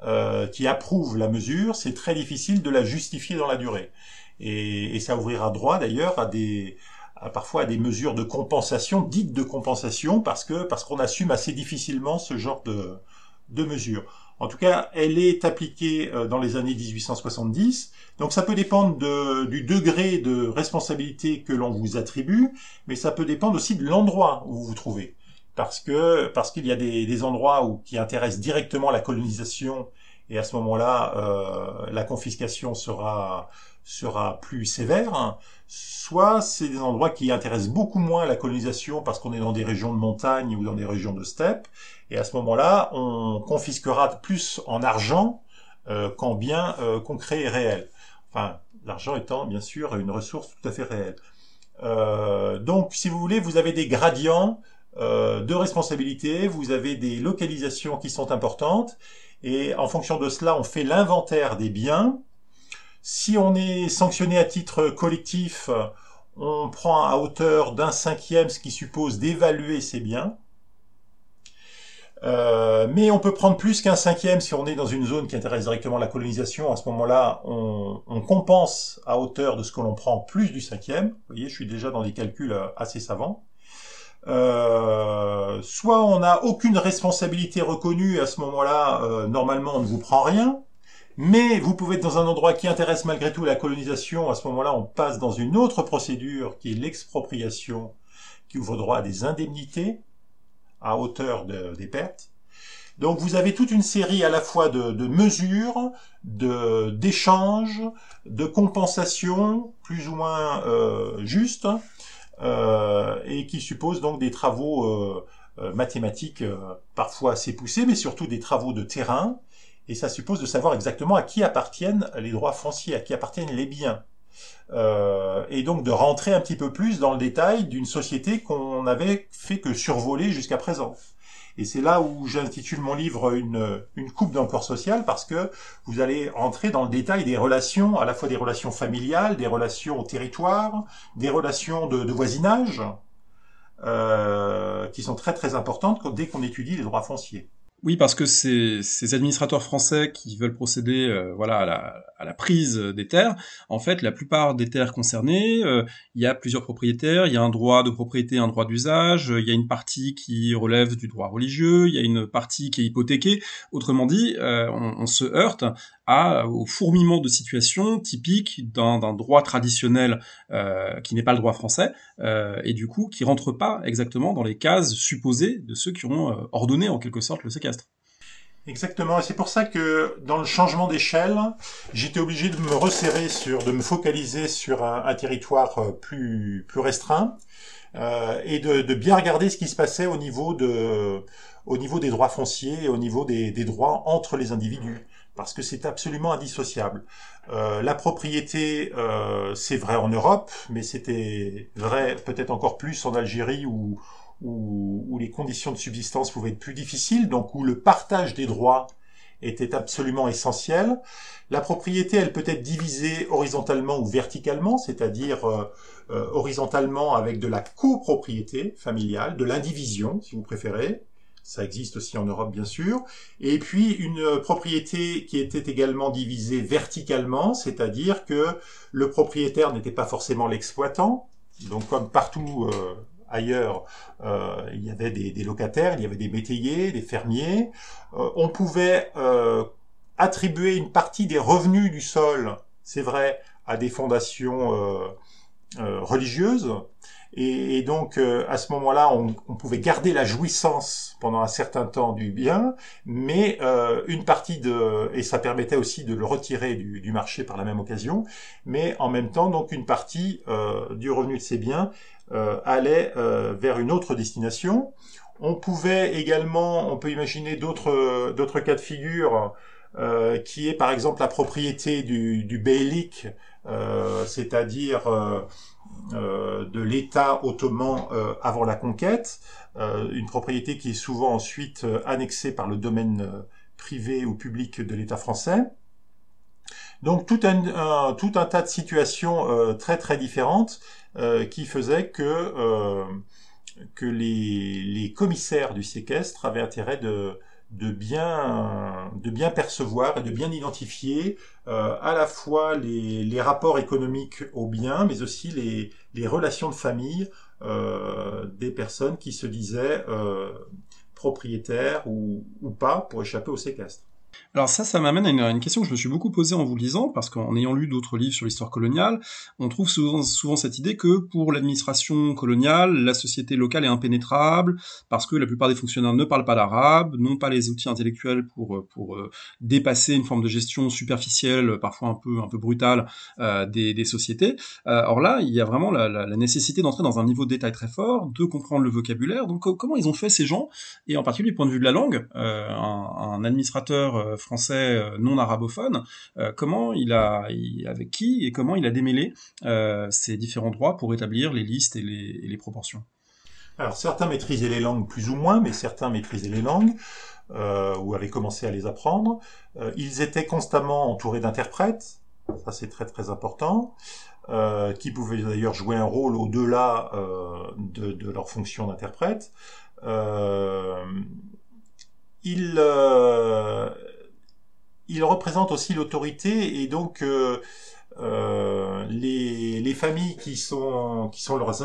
euh, qui approuvent la mesure, c'est très difficile de la justifier dans la durée. Et, ça ouvrira droit d'ailleurs à des parfois à des mesures de compensation, dites de compensation, parce que parce qu'on assume assez difficilement ce genre de, de mesures. En tout cas, elle est appliquée euh, dans les années 1870. Donc ça peut dépendre du degré de responsabilité que l'on vous attribue, mais ça peut dépendre aussi de l'endroit où vous vous trouvez. Parce qu'il y a des, endroits qui intéressent directement la colonisation, et à ce moment-là, euh, la confiscation sera sera plus sévère. Soit c'est des endroits qui intéressent beaucoup moins la colonisation parce qu'on est dans des régions de montagne ou dans des régions de steppe, et à ce moment-là, on confisquera plus en argent euh, qu'en biens euh, concrets et réels. Enfin, l'argent étant bien sûr une ressource tout à fait réelle. Euh, donc, si vous voulez, vous avez des gradients euh, de responsabilité, vous avez des localisations qui sont importantes, et en fonction de cela, on fait l'inventaire des biens. Si on est sanctionné à titre collectif, on prend à hauteur d'un cinquième, ce qui suppose d'évaluer ces biens. Euh, mais on peut prendre plus qu'un cinquième si on est dans une zone qui intéresse directement la colonisation. À ce moment-là, on, compense à hauteur de ce que l'on prend plus du cinquième. Vous voyez, je suis déjà dans des calculs euh, assez savants. Euh, soit on n'a aucune responsabilité reconnue, à ce moment-là, normalement, on ne vous prend rien. Mais vous pouvez être dans un endroit qui intéresse malgré tout la colonisation. À ce moment-là, on passe dans une autre procédure qui est l'expropriation, qui ouvre droit à des indemnités à hauteur des pertes. Donc vous avez toute une série à la fois de, mesures, de d'échanges, de compensations plus ou moins euh, justes, euh, et qui supposent donc des travaux euh, euh, mathématiques parfois assez poussés, mais surtout des travaux de terrain. Et ça suppose de savoir exactement à qui appartiennent les droits fonciers, à qui appartiennent les biens. Euh, et donc de rentrer un petit peu plus dans le détail d'une société qu'on avait fait que survoler jusqu'à présent. Et c'est là où j'intitule mon livre une, une coupe d'un corps social parce que vous allez entrer dans le détail des relations, à la fois des relations familiales, des relations au territoire, des relations de, de voisinage, euh, qui sont très très importantes dès qu'on étudie les droits fonciers. Oui, parce que ces, ces, administrateurs français qui veulent procéder euh, voilà, à la, prise des terres, en fait, la plupart des terres concernées, euh, il y a plusieurs propriétaires, il y a un droit de propriété, un droit d'usage, il y a une partie qui relève du droit religieux, il y a une partie qui est hypothéquée. Autrement dit, euh, on, se heurte à, au fourmillement de situations typiques d'un droit traditionnel euh, qui n'est pas le droit français, euh, et du coup qui rentre pas exactement dans les cases supposées de ceux qui ont euh, ordonné en quelque sorte le séquestre. Exactement, et c'est pour ça que dans le changement d'échelle, j'étais obligé de me resserrer sur, de me focaliser sur un, territoire plus restreint, euh, et de, bien regarder ce qui se passait au niveau de au niveau des droits fonciers au niveau des droits entre les individus parce que c'est absolument indissociable. Euh, la propriété, euh, c'est vrai en Europe, mais c'était vrai peut-être encore plus en Algérie où, où, où, les conditions de subsistance pouvaient être plus difficiles, donc où le partage des droits était absolument essentiel. La propriété, elle peut être divisée horizontalement ou verticalement, c'est-à-dire euh, euh horizontalement avec de la copropriété familiale, de l'indivision, si vous préférez, ça existe aussi en Europe bien sûr, et puis une propriété qui était également divisée verticalement, c'est-à-dire que le propriétaire n'était pas forcément l'exploitant, donc comme partout euh, ailleurs, euh, il y avait des, des, locataires, il y avait des métayers, des fermiers, euh, on pouvait euh, attribuer une partie des revenus du sol, c'est vrai, à des fondations euh, religieuses, et, et donc, euh, à ce moment-là, on, on, pouvait garder la jouissance pendant un certain temps du bien, mais euh, une partie de... Et ça permettait aussi de le retirer du, du, marché par la même occasion, mais en même temps, donc, une partie euh, du revenu de ces biens euh, allait euh, vers une autre destination. On pouvait également, on peut imaginer d'autres d'autres cas de figure, qui est par exemple la propriété du, du beylik, c'est-à-dire euh, de l'État ottoman euh, avant la conquête, euh, une propriété qui est souvent ensuite annexée par le domaine privé ou public de l'État français. Donc tout un, tout un tas de situations très très différentes qui faisaient que, que les, les commissaires du séquestre avaient intérêt de, de bien, de bien percevoir et de bien identifier euh, à la fois les, les, rapports économiques aux biens, mais aussi les, les relations de famille euh, des personnes qui se disaient euh, propriétaires ou, ou pas pour échapper au séquestre. Alors ça, ça m'amène à une, question que je me suis beaucoup posée en vous lisant, parce qu'en ayant lu d'autres livres sur l'histoire coloniale, on trouve souvent, cette idée que pour l'administration coloniale, la société locale est impénétrable, parce que la plupart des fonctionnaires ne parlent pas l'arabe, n'ont pas les outils intellectuels pour, pour euh, dépasser une forme de gestion superficielle, parfois un peu, un peu brutale, euh, des, des, sociétés. Euh, or là, il y a vraiment la, nécessité d'entrer dans un niveau de détail très fort, de comprendre le vocabulaire. Donc comment ils ont fait ces gens, et en particulier du point de vue de la langue, euh, un administrateur euh, français euh, non arabophone, euh, comment il a, avec qui et comment il a démêlé ces différents droits pour établir les listes et les, proportions? Alors certains maîtrisaient les langues plus ou moins, mais certains maîtrisaient les langues. Ou avaient commencé à les apprendre. Ils étaient constamment entourés d'interprètes, ça c'est très très important, qui pouvaient d'ailleurs jouer un rôle au-delà de, de, leur fonction d'interprète. Ils il représente aussi l'autorité et donc euh, euh, les, les, familles qui sont, qui sont leurs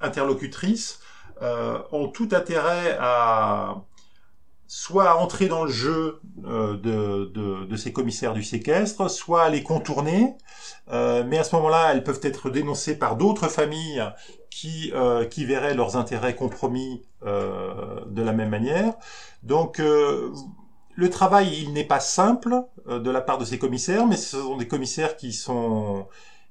interlocutrices euh, ont tout intérêt à soit entrer dans le jeu euh, de, de, ces commissaires du séquestre, soit les contourner, euh, mais à ce moment-là, elles peuvent être dénoncées par d'autres familles qui, euh, qui verraient leurs intérêts compromis de la même manière. Donc le travail, il n'est pas simple de la part de ces commissaires, mais ce sont des commissaires qui sont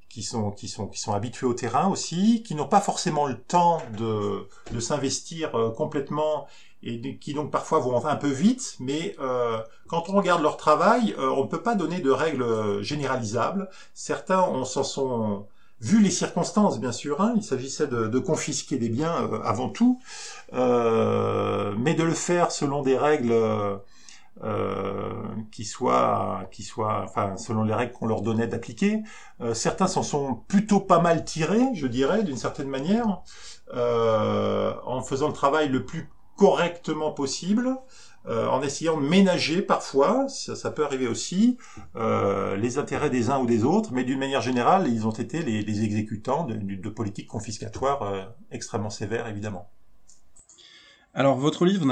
qui sont qui sont qui sont habitués au terrain aussi, qui n'ont pas forcément le temps de de s'investir complètement et qui donc parfois vont un peu vite, mais euh, quand on regarde leur travail, euh, on ne peut pas donner de règles généralisables. Certains on s'en sont vu les circonstances, bien sûr, hein, il s'agissait de, de, confisquer des biens avant tout, mais de le faire selon des règles euh, qui soient, qui soient, enfin, selon les règles qu'on leur donnait d'appliquer. Euh, certains s'en sont plutôt pas mal tirés, je dirais, d'une certaine manière, euh, en faisant le travail le plus correctement possible. Euh, en essayant de ménager parfois, ça, ça peut arriver aussi, euh, les intérêts des uns ou des autres, mais d'une manière générale, ils ont été les, exécutants de, de, politiques confiscatoires euh, extrêmement sévères, évidemment. Alors votre livre,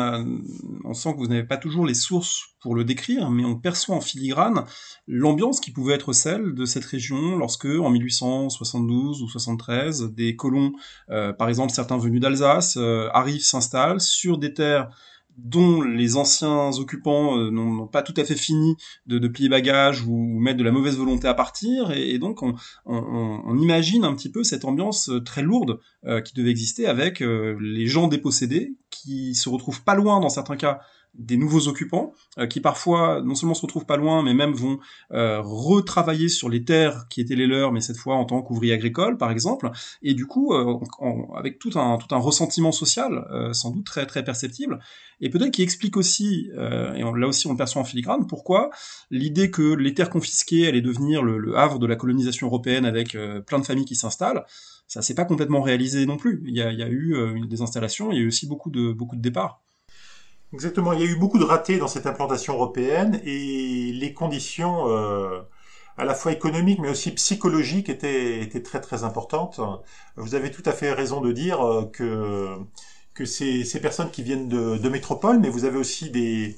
on sent que vous n'avez pas toujours les sources pour le décrire, mais on perçoit en filigrane l'ambiance qui pouvait être celle de cette région lorsque, en 1872 ou 73, des colons, euh, par exemple certains venus d'Alsace, euh, arrivent, s'installent sur des terres dont les anciens occupants euh, n'ont pas tout à fait fini de, plier bagages ou, mettre de la mauvaise volonté à partir, et, donc on, on, on, imagine un petit peu cette ambiance euh, très lourde euh, qui devait exister avec les gens dépossédés qui se retrouvent pas loin dans certains cas des nouveaux occupants euh, qui parfois non seulement se retrouvent pas loin mais même vont euh, retravailler sur les terres qui étaient les leurs mais cette fois en tant qu'ouvriers agricoles par exemple. Et du coup euh, avec tout un tout un ressentiment social sans doute très très perceptible. Et peut-être qui explique aussi et là aussi on le perçoit en filigrane pourquoi l'idée que les terres confisquées allaient devenir le, havre de la colonisation européenne avec plein de familles qui s'installent ça s'est pas complètement réalisé non plus. Il y a, y a eu des installations il y a eu aussi beaucoup de beaucoup de départs Exactement, il y a eu beaucoup de ratés dans cette implantation européenne et les conditions euh, à la fois économiques mais aussi psychologiques étaient, étaient très très importantes. Vous avez tout à fait raison de dire euh, que, que ces, ces personnes qui viennent de, de métropole, mais vous avez aussi des,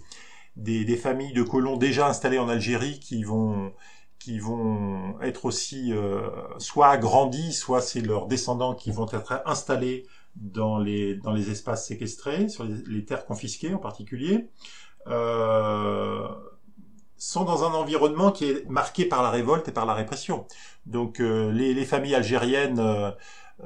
des, des, familles de colons déjà installées en Algérie qui vont qui vont être aussi euh, soit agrandis, soit c'est leurs descendants qui vont être installés dans les, dans les espaces séquestrés, sur les, terres confisquées en particulier, euh, sont dans un environnement qui est marqué par la révolte et par la répression. Donc euh, les, les, familles algériennes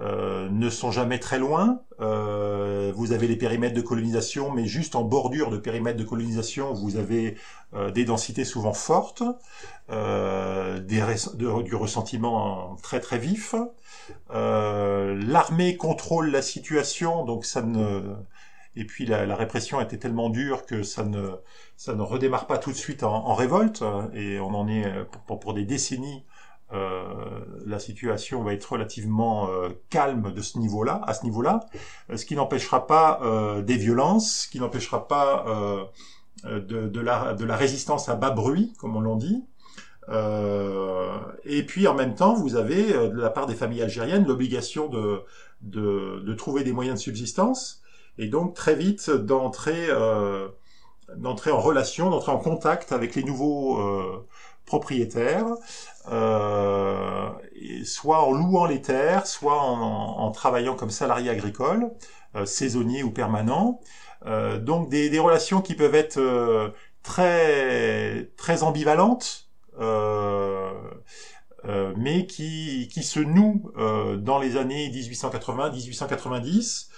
euh, euh ne sont jamais très loin. Euh, vous avez les périmètres de colonisation, mais juste en bordure de périmètres de colonisation, vous avez euh, des densités souvent fortes, des de, du ressentiment très très vif. Euh, l'armée contrôle la situation, donc ça ne et puis la, répression était tellement dure que ça ne ça ne redémarre pas tout de suite en, révolte et on en est pour des décennies. Euh, la situation va être relativement euh, calme de ce niveau-là, à ce niveau-là, ce qui n'empêchera pas des violences, ce qui n'empêchera pas de, de, la, de la résistance à bas bruit, comme on l'a dit, euh, et puis en même temps, vous avez euh, de la part des familles algériennes l'obligation de, de, trouver des moyens de subsistance et donc très vite d'entrer euh, d'entrer en relation, d'entrer en contact avec les nouveaux euh, propriétaires, euh, soit en louant les terres, soit en, travaillant comme salarié agricole, euh, saisonnier ou permanent. donc des, relations qui peuvent être très très ambivalentes euh, euh, mais qui, qui se noue euh, dans les années 1880-1890.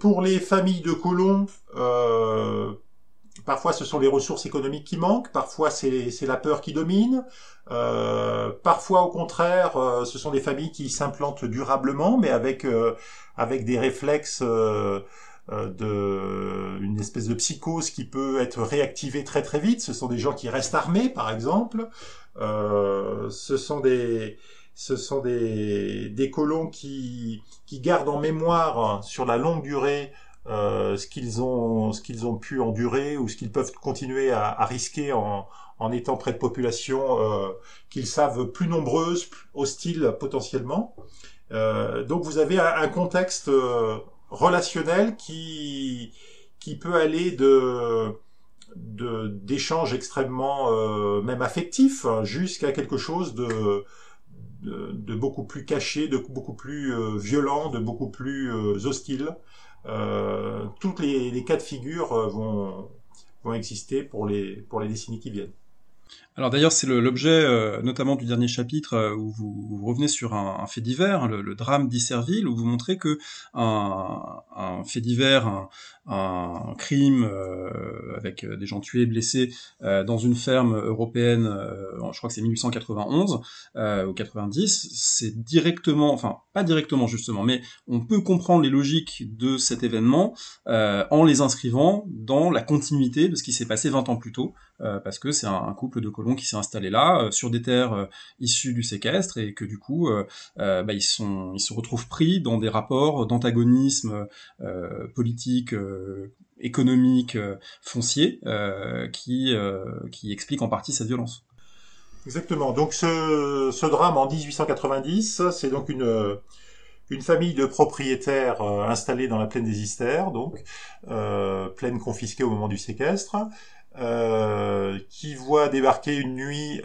pour les familles de colons, Parfois, ce sont les ressources économiques qui manquent. Parfois, c'est la peur qui domine. Euh, parfois, au contraire, ce sont des familles qui s'implantent durablement, mais avec avec des réflexes euh, de une espèce de psychose qui peut être réactivée très très vite. Ce sont des gens qui restent armés, par exemple. Euh, ce sont des ce sont des, des colons qui, qui gardent en mémoire sur la longue durée euh, ce qu'ils ont ce qu'ils ont pu endurer ou ce qu'ils peuvent continuer à, à risquer en, en étant près de populations euh, qu'ils savent plus nombreuses, hostiles potentiellement. Euh, donc vous avez un, un contexte euh, relationnel qui qui peut aller de d'échanges extrêmement euh, même affectifs hein, jusqu'à quelque chose de, de, beaucoup plus caché, de beaucoup plus violent, de beaucoup plus euh, hostile. Euh, toutes les, les, cas de figure vont, vont exister pour les, pour les décennies qui viennent. Alors d'ailleurs, c'est l'objet euh, notamment du dernier chapitre euh, où vous, revenez sur un, fait divers, le, drame d'Isserville, où vous montrez que un, fait divers, un, crime euh, avec des gens tués, blessés dans une ferme européenne, je crois que c'est 1891 ou 90, c'est directement, enfin pas directement justement, mais on peut comprendre les logiques de cet événement en les inscrivant dans la continuité de ce qui s'est passé 20 ans plus tôt, parce que c'est un, couple de colons qui s'est installé là, euh, sur des terres euh, issues du séquestre, et que du coup, euh, bah, ils, sont, ils se retrouvent pris dans des rapports d'antagonisme politique, économique, foncier, qui, qui expliquent en partie cette violence. Exactement. Donc ce, ce drame en 1890, c'est donc une une famille de propriétaires installés dans la plaine des Istères, donc plaine confisquée au moment du séquestre, qui voit débarquer une nuit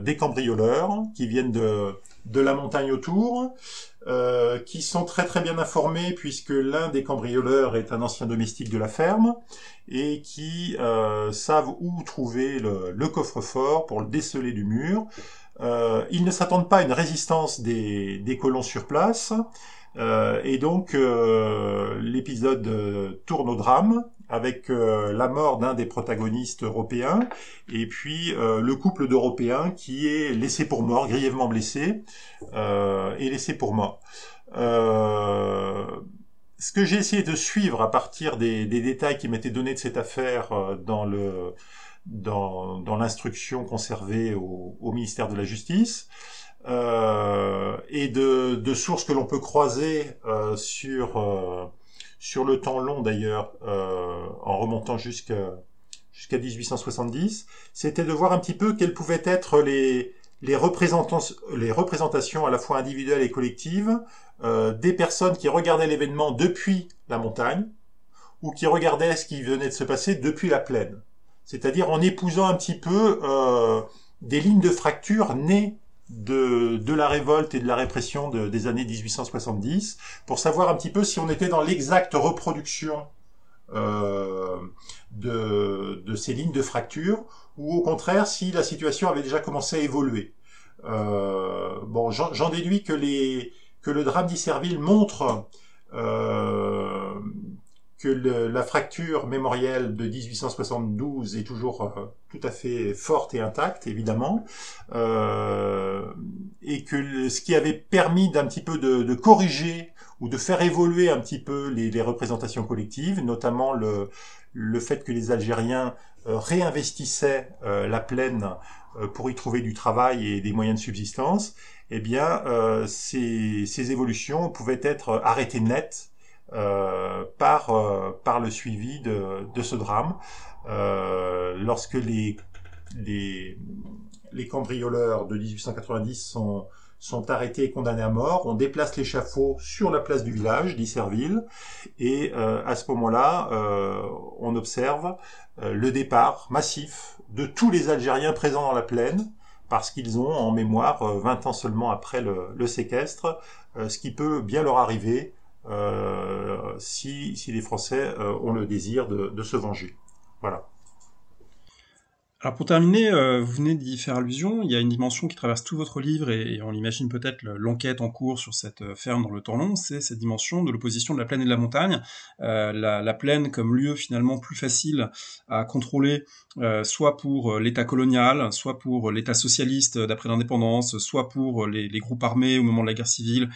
des cambrioleurs qui viennent de, de la montagne autour, euh, qui sont très très bien informés puisque l'un des cambrioleurs est un ancien domestique de la ferme et qui euh, savent où trouver le, coffre-fort pour le déceler du mur. Euh, ils ne s'attendent pas à une résistance des, des colons sur place. et donc l'épisode tourne au drame avec la mort d'un des protagonistes européens et puis le couple d'Européens qui est laissé pour mort, grièvement blessé et laissé pour mort. Euh, ce que j'ai essayé de suivre à partir des, détails qui m'étaient donnés de cette affaire euh, dans le dans, dans l'instruction conservée au, au, ministère de la Justice euh, et de, de, sources que l'on peut croiser euh, sur euh, sur le temps long d'ailleurs en remontant jusqu'à jusqu'à 1870, c'était de voir un petit peu quelles pouvaient être les les, les représentations à la fois individuelles et collectives euh, des personnes qui regardaient l'événement depuis la montagne ou qui regardaient ce qui venait de se passer depuis la plaine. C'est-à-dire en épousant un petit peu euh, des lignes de fracture nées de, de, la révolte et de la répression des années 1870 pour savoir un petit peu si on était dans l'exacte reproduction euh, de, de, ces lignes de fracture ou au contraire si la situation avait déjà commencé à évoluer. Euh, bon, j'en déduis que les, que le drame d'Isserville montre euh, que la fracture mémorielle de 1872 est toujours euh, tout à fait forte et intacte, évidemment, euh, et que ce qui avait permis d'un petit peu de, corriger ou de faire évoluer un petit peu les, représentations collectives, notamment le, le fait que les Algériens réinvestissaient la plaine pour y trouver du travail et des moyens de subsistance, eh bien, euh, ces, évolutions pouvaient être arrêtées net euh, par, euh, par le suivi de, de ce drame. lorsque les, les, les cambrioleurs de 1890 sont, sont arrêtés et condamnés à mort. On déplace l'échafaud sur la place du village d'Isserville et à ce moment-là, on observe le départ massif de tous les Algériens présents dans la plaine parce qu'ils ont en mémoire, 20 euh, ans seulement après le, séquestre, euh, ce qui peut bien leur arriver euh, si, les Français ont le désir de, de se venger. Voilà. Alors pour terminer, euh, vous venez d'y faire allusion, il y a une dimension qui traverse tout votre livre et, on l'imagine peut-être l'enquête en cours sur cette euh, ferme dans le temps long, c'est cette dimension de l'opposition de la plaine et de la montagne. Euh, la, plaine comme lieu finalement plus facile à contrôler, soit pour l'État colonial, soit pour l'État socialiste d'après l'indépendance, soit pour les, groupes armés au moment de la guerre civile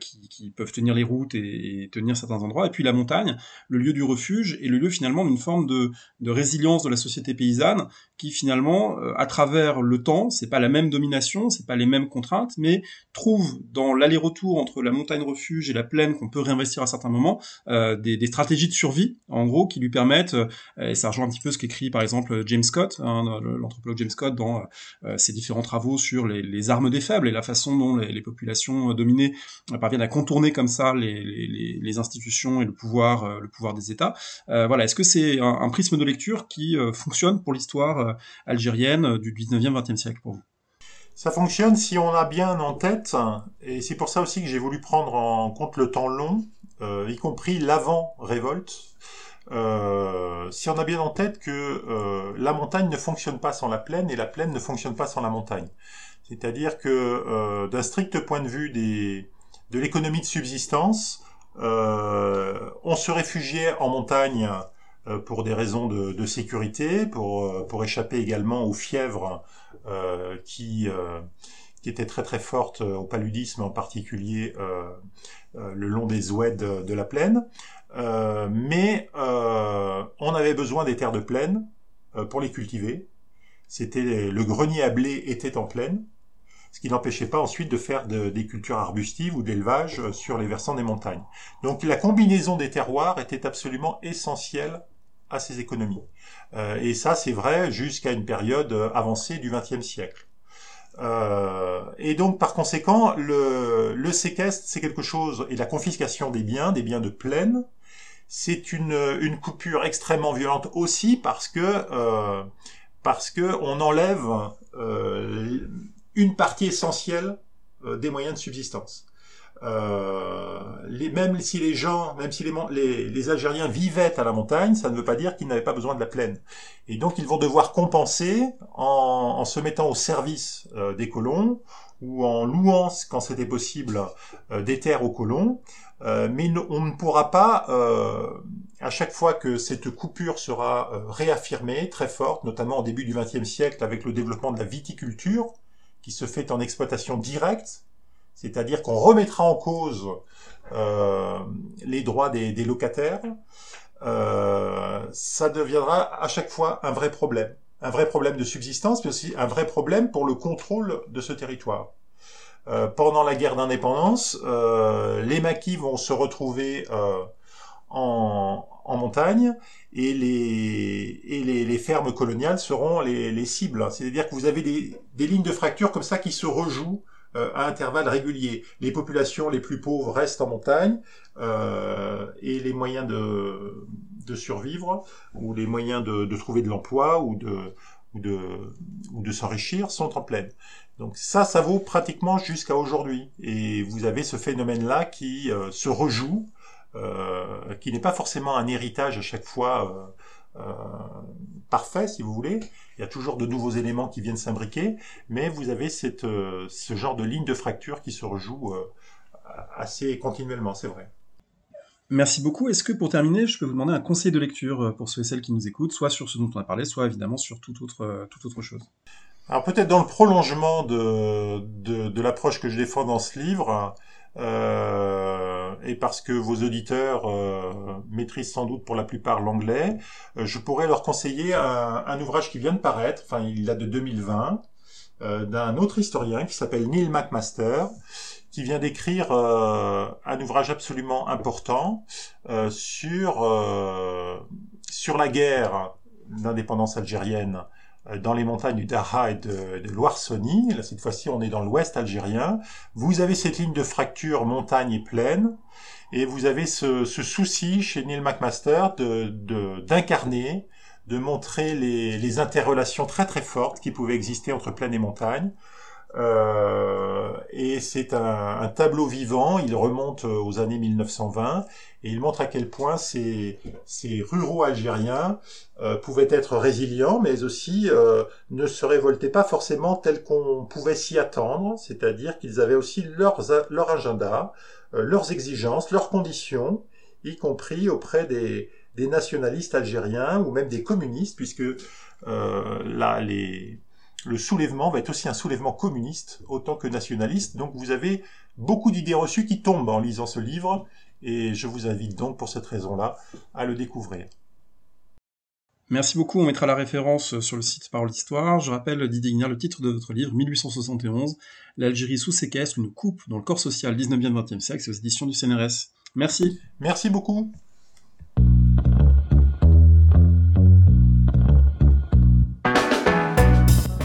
qui, peuvent tenir les routes et, tenir certains endroits. Et puis la montagne, le lieu du refuge et le lieu finalement d'une forme de, résilience de la société paysanne finalement, euh, à travers le temps, c'est pas la même domination, c'est pas les mêmes contraintes, mais trouve dans l'aller-retour entre la montagne refuge et la plaine qu'on peut réinvestir à certains moments euh, des, stratégies de survie, en gros, qui lui permettent, euh, et ça rejoint un petit peu ce qu'écrit par exemple James Scott, hein, l'anthropologue James Scott, dans ses différents travaux sur les, armes des faibles et la façon dont les, populations dominées parviennent à contourner comme ça les, institutions et le pouvoir, le pouvoir des États. voilà, est-ce que c'est un, prisme de lecture qui fonctionne pour l'histoire algérienne du 19e, 20e siècle pour vous ça fonctionne si on a bien en tête, et c'est pour ça aussi que j'ai voulu prendre en compte le temps long, euh, y compris l'avant-révolte, euh, si on a bien en tête que euh, la montagne ne fonctionne pas sans la plaine et la plaine ne fonctionne pas sans la montagne. C'est-à-dire que d'un strict point de vue de l'économie de subsistance, on se réfugiait en montagne euh, pour des raisons de, de sécurité, pour, euh, pour échapper également aux fièvres euh, qui, euh, qui étaient très très fortes au paludisme en particulier le long des oueds de, la plaine. mais on avait besoin des terres de plaine pour les cultiver. C'était le grenier à blé était en plaine, ce qui n'empêchait pas ensuite de faire des cultures arbustives ou d'élevage sur les versants des montagnes. Donc la combinaison des terroirs était absolument essentielle à ces économies. Euh, et ça, c'est vrai jusqu'à une période avancée du XXe siècle. Euh, et donc, par conséquent, le, le séquestre, c'est quelque chose, et la confiscation des biens, des biens de plaine, c'est une, une coupure extrêmement violente aussi parce que euh, parce que on enlève euh, une partie essentielle euh, des moyens de subsistance. Euh, les, même si les gens, même si les, les, les, Algériens vivaient à la montagne, ça ne veut pas dire qu'ils n'avaient pas besoin de la plaine. Et donc ils vont devoir compenser en, en se mettant au service euh, des colons ou en louant, quand c'était possible, euh, des terres aux colons. Euh, mais on ne pourra pas, à chaque fois que cette coupure sera réaffirmée, très forte, notamment au début du XXe siècle avec le développement de la viticulture, qui se fait en exploitation directe, c'est-à-dire qu'on remettra en cause euh, les droits des, des locataires, euh, ça deviendra à chaque fois un vrai problème. Un vrai problème de subsistance, mais aussi un vrai problème pour le contrôle de ce territoire. Euh, pendant la guerre d'indépendance, euh, les maquis vont se retrouver euh, en, en, montagne et les, et les, les fermes coloniales seront les, les cibles. C'est-à-dire que vous avez des, des lignes de fracture comme ça qui se rejouent euh, à intervalles réguliers. Les populations les plus pauvres restent en montagne euh, et les moyens de, de survivre ou les moyens de, de trouver de l'emploi ou de, ou de, ou de s'enrichir sont en pleine. Donc ça, ça vaut pratiquement jusqu'à aujourd'hui. Et vous avez ce phénomène-là qui euh, se rejoue, euh, qui n'est pas forcément un héritage à chaque fois euh, parfait, si vous voulez, il y a toujours de nouveaux éléments qui viennent s'imbriquer, mais vous avez cette, euh, ce genre de ligne de fracture qui se rejoue euh, assez continuellement, c'est vrai. Merci beaucoup. Est-ce que pour terminer, je peux vous demander un conseil de lecture pour ceux et celles qui nous écoutent, soit sur ce dont on a parlé, soit évidemment sur toute autre, toute autre chose? Alors peut-être dans le prolongement de, de, de l'approche que je défends dans ce livre, euh, et parce que vos auditeurs euh, maîtrisent sans doute pour la plupart l'anglais, euh, je pourrais leur conseiller un, un, ouvrage qui vient de paraître, enfin il date de 2020, euh, d'un autre historien qui s'appelle Neil McMaster, qui vient d'écrire euh, un ouvrage absolument important sur sur la guerre d'indépendance algérienne euh, dans les montagnes du Darha et de, de. Là, cette fois-ci, on est dans l'ouest algérien. Vous avez cette ligne de fracture montagne et plaine. Et vous avez ce, ce souci chez Neil McMaster de, d'incarner, de, montrer les, les interrelations très très fortes qui pouvaient exister entre plaine et montagne. Euh, et c'est un, tableau vivant, il remonte aux années 1920 et il montre à quel point ces, ces ruraux algériens euh, pouvaient être résilients, mais aussi euh, ne se révoltaient pas forcément tel qu'on pouvait s'y attendre, c'est-à-dire qu'ils avaient aussi leurs, leur agenda, euh, leurs exigences, leurs conditions, y compris auprès des, des nationalistes algériens ou même des communistes, puisque euh, là, les, le soulèvement va être aussi un soulèvement communiste autant que nationaliste. Donc vous avez beaucoup d'idées reçues qui tombent en lisant ce livre et je vous invite donc pour cette raison-là à le découvrir. Merci beaucoup, on mettra la référence sur le site Parole d'Histoire. Je rappelle, Didier Guignard, le titre de votre livre, 1871, L'Algérie sous séquestre, une coupe dans le corps social 19e-20e siècle, c'est aux éditions du CNRS. Merci. Merci beaucoup.